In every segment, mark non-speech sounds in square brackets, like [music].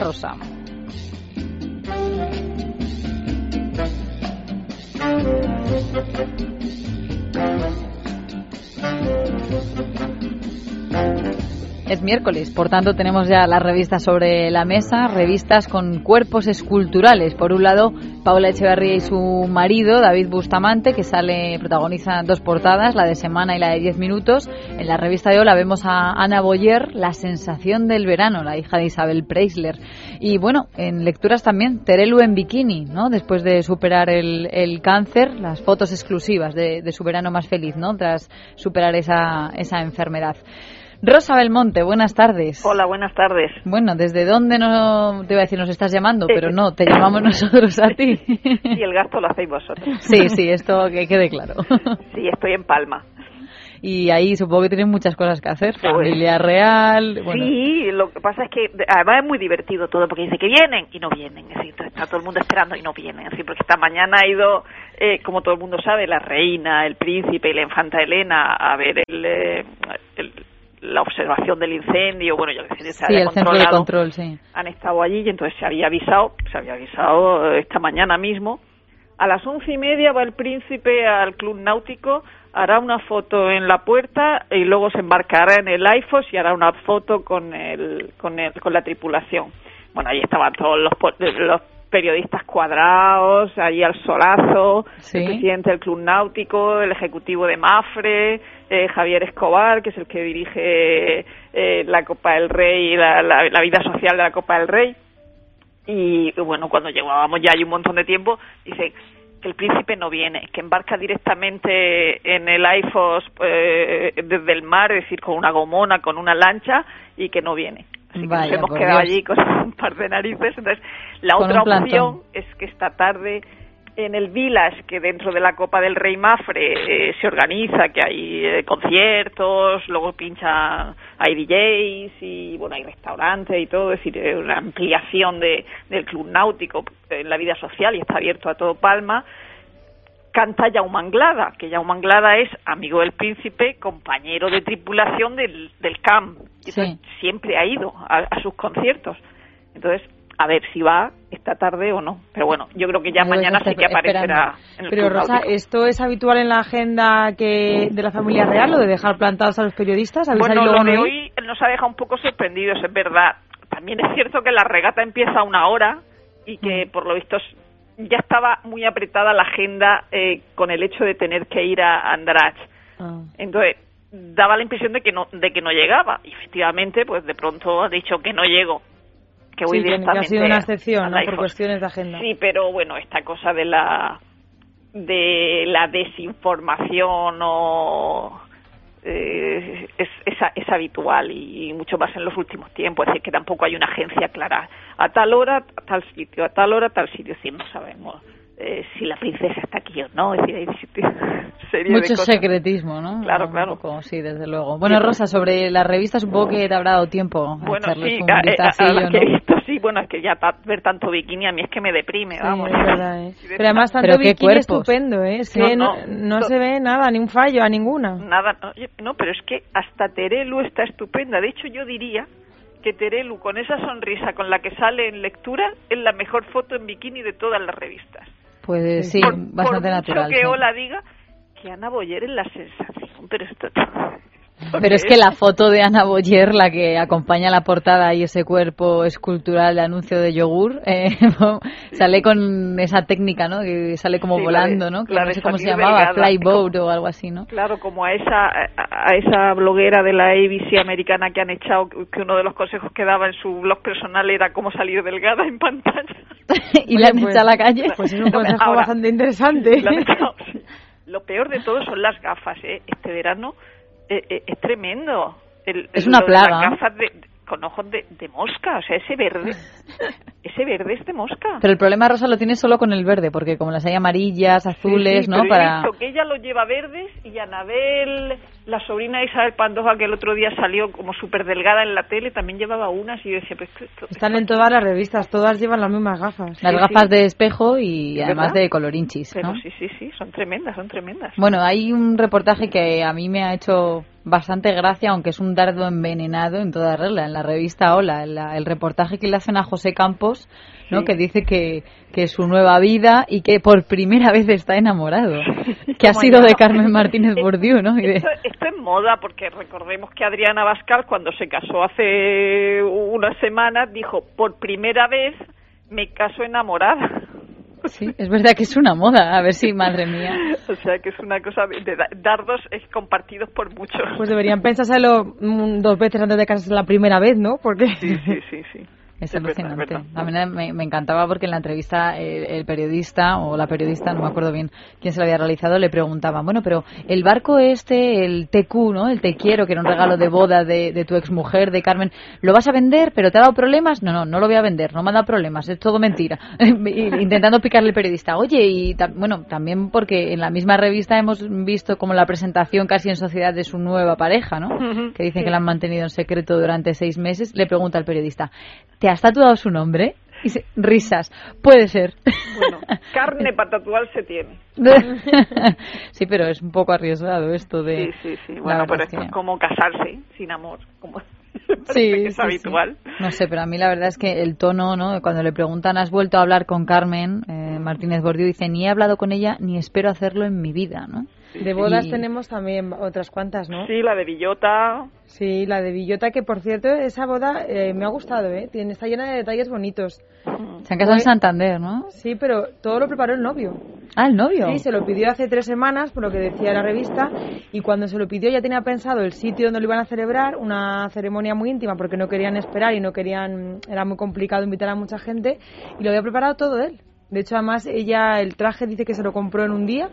Rosa. Es miércoles, por tanto tenemos ya las revistas sobre la mesa, revistas con cuerpos esculturales. Por un lado, Paula Echeverría y su marido, David Bustamante, que sale, protagoniza dos portadas, la de Semana y la de Diez minutos. En la revista de hoy la vemos a Ana Boyer, La sensación del verano, la hija de Isabel Preisler. Y bueno, en lecturas también, Terelu en bikini, ¿no? Después de superar el, el cáncer, las fotos exclusivas de, de, su verano más feliz, ¿no? Tras superar esa, esa enfermedad. Rosa Belmonte, buenas tardes. Hola, buenas tardes. Bueno, ¿desde dónde no te iba a decir nos estás llamando? Pero no, te llamamos nosotros a ti. [laughs] Y el gasto lo hacéis vosotros. Sí, sí, esto que quede claro. [laughs] Sí, estoy en Palma. Y ahí supongo que tienes muchas cosas que hacer, familia real. Bueno. Sí, lo que pasa es que además es muy divertido todo, porque dice que vienen y no vienen. Es decir, está todo el mundo esperando y no vienen. Así porque esta mañana ha ido, eh, como todo el mundo sabe, la reina, el príncipe y la infanta Elena a ver el, eh, el la observación del incendio, bueno, ya que se sí, el centro de control, sí. Han estado allí y entonces se había avisado, se había avisado esta mañana mismo. A las once y media va el príncipe al club náutico, hará una foto en la puerta y luego se embarcará en el IFOS y hará una foto con el, con, el, con la tripulación. Bueno, ahí estaban todos los, los periodistas cuadrados, ahí al solazo, el presidente del Club Náutico, el ejecutivo de Mafre, eh, Javier Escobar, que es el que dirige eh, la Copa del Rey y la, la, vida social de la Copa del Rey. Y bueno, cuando llegábamos ya hay un montón de tiempo, dice que el príncipe no viene, que embarca directamente en el IFOS eh, desde el mar, es decir, con una gomona, con una lancha, y que no viene. Así que nos hemos quedado allí con un par de narices. Entonces, la otra opción es que esta tarde en el Village, que dentro de la Copa del Rey Mafre eh, se organiza, que hay eh, conciertos, luego pinchan, hay DJs y bueno, hay restaurantes y todo, es decir, una ampliación de, del club náutico en la vida social y está abierto a todo Palma. Canta Jaume Anglada, que Jaume Anglada es amigo del príncipe, compañero de tripulación del, del CAM. siempre ha ido a, a sus conciertos. Entonces, a ver si va esta tarde o no. Pero bueno, yo creo que ya mañana sí que aparecerá. En el Pero Rosa, ¿esto es habitual en la agenda que de la familia real, lo de dejar plantados a los periodistas? Bueno, lo de hoy nos ha dejado un poco sorprendidos, es verdad. También es cierto que la regata empieza a una hora y que mm. por lo visto ya estaba muy apretada la agenda eh, con el hecho de tener que ir a Andrach. Ah. Entonces, daba la impresión de que no de que no llegaba y efectivamente pues de pronto ha dicho que no llego que voy sí, ha sido una excepción, ¿no? Por cuestiones de agenda. Sí, pero bueno, esta cosa de la de la desinformación o eh, es, es, es, habitual y, mucho más en los últimos tiempos. Es decir, que tampoco hay una agencia clara. A tal hora, a tal sitio, a tal hora, a tal sitio. Sí, no sabemos eh, si la princesa está aquí o no. Es decir, Mucho secretismo, ¿no? Claro, claro. sí, desde luego. Bueno, Rosa, sobre la revista supongo que te habrá dado tiempo bueno, a sí, un a, a, que visto, sí, bueno, es que ya ver tanto bikini a mí es que me deprime, vamos. Es verdad, ¿eh? [laughs] Pero además tanto bikini estupendo, ¿eh? Es que no, no, se ve nada, ni un fallo a ninguna. Nada, no, pero es que hasta Terelu está estupenda. De hecho, yo diría que Terelu, con esa sonrisa con la que sale en lectura, es la mejor foto en bikini de todas las revistas. Pues sí, bastante natural. que Ola diga que Ana Boyer es la sensación, pero esto [laughs] pero es que la foto de Ana Boyer, la que acompaña la portada y ese cuerpo escultural de anuncio de yogur, [laughs] eh, sale con esa técnica, ¿no? Que sale como volando, ¿no? Que no sé cómo se llamaba, flyboat o algo así, ¿no? Claro, como a esa a esa bloguera de la ABC americana que han echado, que uno de los consejos que daba en su blog personal era cómo salir delgada en pantalla. [laughs] y la han echado a la calle. Pues es un consejo bastante interesante. Lo peor de todo son las gafas, ¿eh? Este verano eh, eh, es tremendo. es una plaga. Las gafas de, con ojos de, mosca, o sea, ese verde [laughs] ese verde es de mosca. Pero el problema Rosa lo tiene solo con el verde, porque como las hay amarillas, azules, Sí, sí, ¿no? pero Para he visto que ella lo lleva verdes y Anabel, la sobrina de Isabel Pandoja, que el otro día salió como súper delgada en la tele, también llevaba unas y yo decía, pues esto- esto- Están en todas las revistas, todas llevan las mismas gafas. las sí, gafas sí. de espejo y ¿Es además verdad? de colorinchis, Pero ¿no? sí, sí, sí, son tremendas, son tremendas. Bueno, hay un reportaje que a mí me ha hecho bastante gracia, aunque es un dardo envenenado en toda regla, en la revista Hola, en la- el reportaje que le hacen a José Campos, ¿no? Sí. que dice que, que es su nueva vida y que por primera vez está enamorado, [laughs] que ha sido de Carmen Martínez Bourdieu, ¿no? Y de- Esto, esto es moda, porque recordemos que Adriana Bascal, cuando se casó hace unas semanas, dijo, por primera vez me caso enamorada. Sí, es verdad que es una moda, a ver si, madre mía. [laughs] O sea, que es una cosa de, de da- dardos es compartidos por muchos. Pues deberían pensárselo mm, dos veces antes de casarse la primera vez, ¿no? Porque Sí, sí, sí, Es Es verdad, es alucinante. verdad. A mí me, me encantaba porque en la entrevista el, el periodista o la periodista, no me acuerdo bien quién se lo había realizado, le preguntaba, bueno, pero el barco este, el TQ, ¿no? El Te Quiero, que era un regalo de boda de, de tu exmujer, de Carmen, ¿lo vas a vender? ¿Pero te ha dado problemas? No, no, no lo voy a vender, no me ha dado problemas, es todo mentira. [laughs] Intentando picarle al periodista. Oye, y ta- bueno, también porque en la misma revista hemos visto como la presentación casi en sociedad de su nueva pareja, ¿no? Que dicen sí. que la han mantenido en secreto durante seis meses. Le pregunta al periodista, ¿te has tatuado su nombre? Y dice, risas, puede ser. Bueno, carne [laughs] para tatuar se tiene. sí, pero es un poco arriesgado esto de... Sí, sí, sí. Bueno, pero esto que- es como casarse sin amor, como [laughs] parece Sí, que es sí, sí. habitual. No sé, pero a mí la verdad es que el tono, ¿no? Cuando le preguntan, ¿has vuelto a hablar con Carmen? Eh, Martínez Bordiú dice, ni he hablado con ella, ni espero hacerlo en mi vida, ¿no? De bodas tenemos también otras cuantas, ¿no? Sí, la de Villota. Sí, la de Villota, que por cierto, esa boda eh, me ha gustado, ¿eh? Tiene, está llena de detalles bonitos. Se han casado en Santander, ¿no? Sí, pero todo lo preparó el novio. Ah, el novio. Sí, se lo pidió hace tres semanas, por lo que decía la revista, y cuando se lo pidió ya tenía pensado el sitio donde lo iban a celebrar, una ceremonia muy íntima, porque no querían esperar y no querían, era muy complicado invitar a mucha gente, y lo había preparado todo él. De hecho, además, ella, el traje dice que se lo compró en un día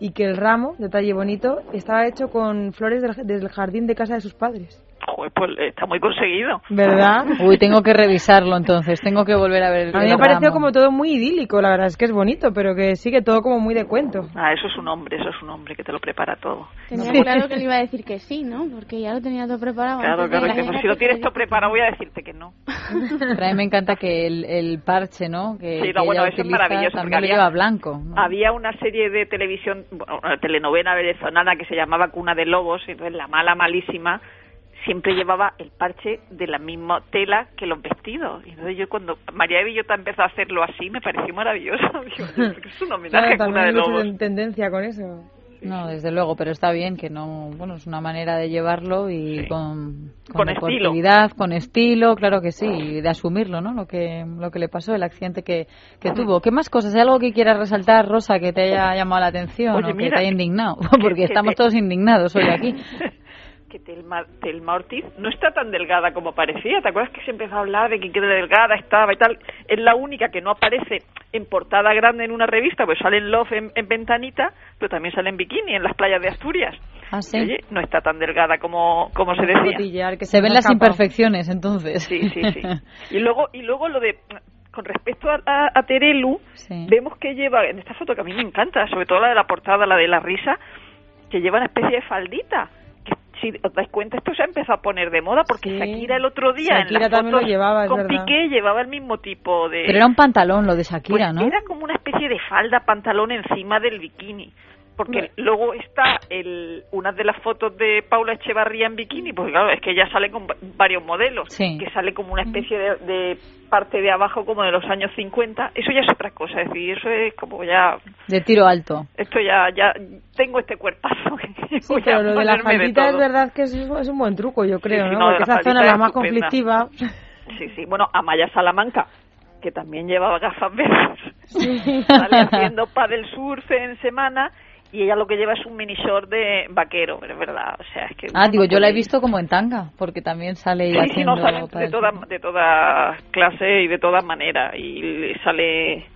y que el ramo, detalle bonito, estaba hecho con flores del, del jardín de casa de sus padres. Joder, pues está muy conseguido. ¿Verdad? [laughs] Uy, tengo que revisarlo entonces, tengo que volver a ver el A mí me pareció como todo muy idílico, la verdad es que es bonito, pero que sigue todo como muy de cuento. Ah, eso es un hombre, eso es un hombre que te lo prepara todo. Tenía Sí. claro que le iba a decir que sí, ¿no? Porque ya lo tenía todo preparado. Claro, claro, que que la si lo tienes todo preparado voy a decirte que no. [laughs] Pero a mí me encanta que el, el parche, ¿no? Que, Sí, no, que bueno, eso es maravilloso, También había- lleva blanco. ¿no? Había una serie de televisión, bueno, una telenovela venezolana que se llamaba Cuna de Lobos, y entonces la mala malísima siempre llevaba el parche de la misma tela que los vestidos. Y entonces yo cuando María de Villota empezó a hacerlo así, me pareció maravilloso. [laughs] Digo, [laughs] es un homenaje Claro, a Cuna de Lobos. tendencia con eso. No, desde luego, pero está bien que no, bueno, es una manera de llevarlo y Sí. con, Con estilo. con estilo, claro que sí, y de asumirlo, ¿no? Lo que, lo que le pasó, el accidente que, que tuvo. ¿Qué más cosas? ¿Hay algo que quieras resaltar, Rosa, que te haya llamado la atención Oye, o que te haya indignado? [laughs] que- Porque que estamos te- todos indignados hoy aquí. Que Telma, Telma Ortiz no está tan delgada como parecía. ¿Te acuerdas que se empezó a hablar de que qué delgada estaba y tal? Es la única que no aparece en portada grande en una revista, pues sale en Love en, en ventanita, pero también sale en bikini en las playas de Asturias. Ah, sí. Oye, no está tan delgada como, como se decía. Que Se ven las imperfecciones, entonces. Sí, sí, sí. [laughs] Y luego, y luego lo de, con respecto a, a, a Terelu, Sí. vemos que lleva, en esta foto que a mí me encanta, sobre todo la de la portada, la de la risa, que lleva una especie de faldita. Si os dais cuenta, esto se ha empezado a poner de moda porque Sí. Shakira el otro día en las lo llevaba, con. Piqué llevaba el mismo tipo de... Pero era un pantalón lo de Shakira, Pues ¿no? Era como una especie de falda, pantalón encima del bikini. Porque luego está el, una de las fotos de Paula Echevarría en bikini, porque claro, es que ella sale con va- varios modelos, Sí. que sale como una especie de, de parte de abajo como de los años 50. Eso ya es otra cosa, es decir, eso es como ya, De tiro alto. esto ya, ya tengo este cuerpazo. que [laughs] Sí, pero lo de la de faldita es verdad que es, es un buen truco, yo creo, sí, ¿no? no, de Porque esa zona es la más estupenda. conflictiva. Sí, sí. Bueno, Amaya Salamanca, que también llevaba gafas verdes, [laughs] sale haciendo paddle surf en semana y ella lo que lleva es un mini short de vaquero, pero es verdad. O sea, es que Ah, digo, no yo la he visto como en tanga, porque también sale sí, haciendo no, de toda, de toda clase y de todas maneras. Y sale.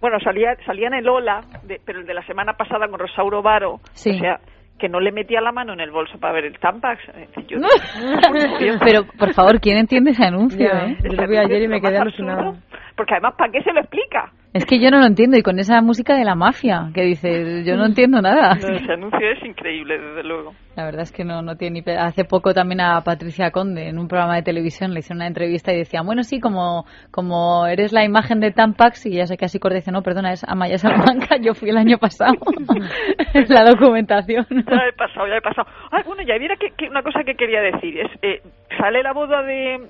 Bueno, salía, salía en el Ola, de- pero el de la semana pasada con Rosauro Varo. Sí. O sea, que no le metía la mano en el bolso para ver el Tampax. Eh, [laughs] Pero, por favor, ¿quién entiende ese anuncio, eh? yo lo vi ayer y me quedé absurdo, porque además, ¿para qué se lo explica? Es que yo no lo entiendo, y con esa música de la mafia, que dice, yo no entiendo nada. [laughs] ese anuncio es increíble, desde luego. La verdad es que no, no tiene ni... Hace poco también a Patricia Conde, en un programa de televisión, le hicieron una entrevista y decía, bueno, sí, como, como eres la imagen de Tampax, y ya sé que así dice, no, perdona, es Amaya Salamanca, yo fui el año pasado [laughs] [laughs] en la documentación. Ya he pasado, ya he pasado. Ah, bueno, ya mira que, que una cosa que quería decir, es, eh, sale la boda de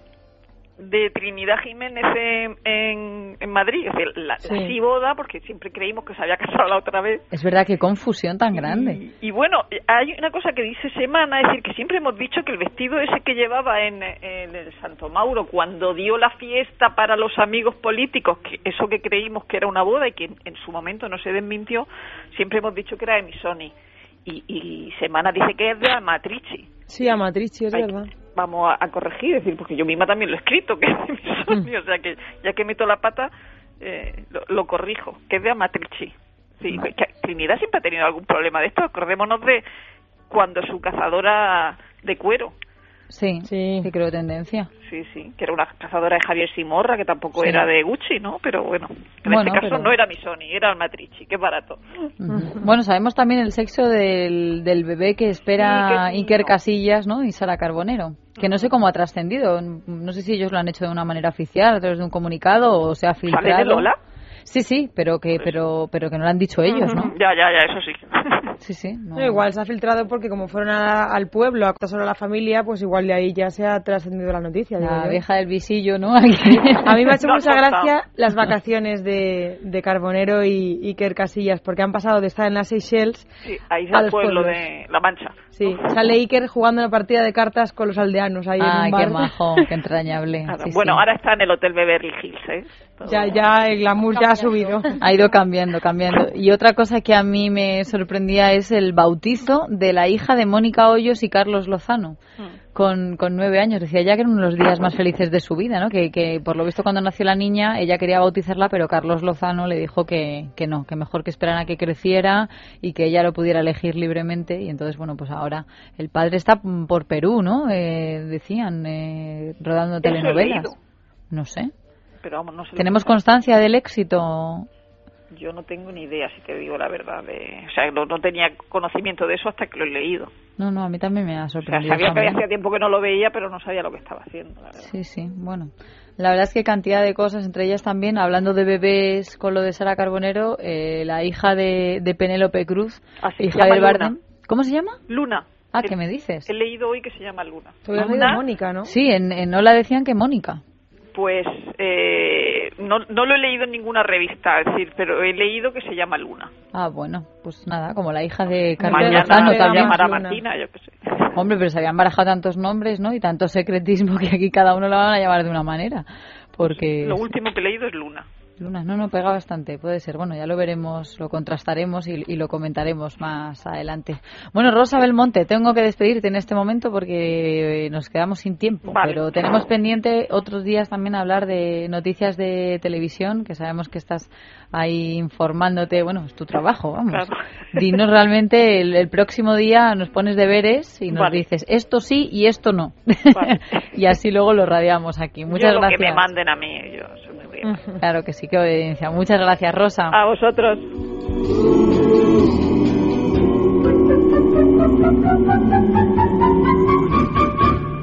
de Trinidad Jiménez en, en, en Madrid, es decir, la, Sí. la sí boda, porque siempre creímos que se había [laughs] casado la otra vez. Es verdad, qué confusión tan grande. Y, y bueno, hay una cosa que dice Semana, es decir, que siempre hemos dicho que el vestido ese que llevaba en, en el Santo Mauro cuando dio la fiesta para los amigos políticos, que eso que creímos que era una boda y que en, en su momento no se desmintió, siempre hemos dicho que era de Misoni. Y, y Semana dice que es de Amatrici. Sí, a Matrici, es Ay, verdad. Vamos a, a corregir, es decir, porque yo misma también lo he escrito, que es de Misoni, o sea que ya que meto la pata, eh, lo, lo corrijo, que es de Amatrici. Sí, que Trinidad siempre ha tenido algún problema de esto, acordémonos de cuando su cazadora de cuero, Sí, Sí. sí, creo tendencia. sí, sí, que era una cazadora de Javier Simorra, que tampoco Sí. era de Gucci, ¿no? Pero bueno, en Bueno, este caso pero- no era Misoni, era Amatrici, qué barato. Bueno, sabemos también el sexo del, del bebé que espera Sí, Iker. Casillas ¿no? y Sara Carbonero, que no sé cómo ha trascendido. No sé si ellos lo han hecho de una manera oficial, a través de un comunicado o se ha ¿Sale de filtrado. Lola? Sí, sí, pero que, pero, pero que no lo han dicho ellos, ¿no? Ya, ya, ya, eso sí. [laughs] Sí, sí. no. No, igual se ha filtrado porque como fueron a- al pueblo a contar solo a la familia, pues igual de ahí ya se ha trascendido la noticia. La vieja del visillo, ¿no? [laughs] Aquí. A mí me ha hecho No ha mucha gracia las vacaciones de, de Carbonero y Iker Casillas, porque han pasado de estar en las Seychelles, Sí, ahí es A el los pueblo pueblos. de La Mancha. sí, sale Iker jugando una partida de cartas con los aldeanos ahí en Ay, un bar. qué majo, qué entrañable. [laughs] Nada, Sí, bueno, sí. ahora está en el Hotel Beverly Hills, ¿eh? Todo- Ya, ya el glamour ya ha subido. Ha ido cambiando, cambiando. Y otra cosa que a mí me sorprendía es el bautizo de la hija de Mónica Hoyos y Carlos Lozano. Mm. Con, con nueve años, decía ya que eran los días más felices de su vida, ¿no? Que, que por lo visto cuando nació la niña ella quería bautizarla, pero Carlos Lozano le dijo que, que no, que mejor que esperaran a que creciera y que ella lo pudiera elegir libremente. Y entonces, bueno, pues ahora el padre está por Perú, ¿no? Eh, decían, eh, rodando telenovelas. No sé. Pero vamos, no sé ¿Tenemos que- constancia del éxito? Yo no tengo ni idea, si te digo la verdad. De... O sea, no, no tenía conocimiento de eso hasta que lo he leído. No, no, a mí también me ha O sea, sorprendido. sabía que también. hacía tiempo que no lo veía, pero no sabía lo que estaba haciendo, la verdad. Sí, sí, bueno. La verdad es que cantidad de cosas, entre ellas también, hablando de bebés con lo de Sara Carbonero, eh, la hija de, de Penélope Cruz Ah, sí, y se llama Javier Luna. Bardem. ¿Cómo se llama? Luna. Ah, He- ¿qué me dices? He leído hoy que se llama Luna. Tú Luna, Mónica, ¿no? Sí, en, en Ola decían que Mónica. Pues eh, no, no lo he leído en ninguna revista, es decir, pero he leído que se llama Luna. Ah, bueno, pues nada, como la hija de Mañana Lozano se también. llamará. Martina, yo qué sé. Hombre, pero se habían barajado tantos nombres, ¿no? Y tanto secretismo que aquí cada uno lo van a llamar de una manera. Porque... Lo último que he leído es Luna. Luna, no, no, pega bastante, puede ser. Bueno, ya lo veremos, lo contrastaremos y, y lo comentaremos más adelante. Bueno, Rosa Belmonte, tengo que despedirte en este momento porque eh, nos quedamos sin tiempo, Vale. pero tenemos pendiente otros días también hablar de noticias de televisión, que sabemos que estás ahí informándote, bueno, es tu trabajo, vamos. Claro. Dinos realmente, el, el próximo día nos pones deberes y nos Vale. dices esto sí y esto no. Vale. [laughs] y así luego lo radiamos aquí. Muchas yo lo gracias. que me manden a mí, yo [laughs] Claro que sí, qué obediencia. Muchas gracias, Rosa. A vosotros. [laughs]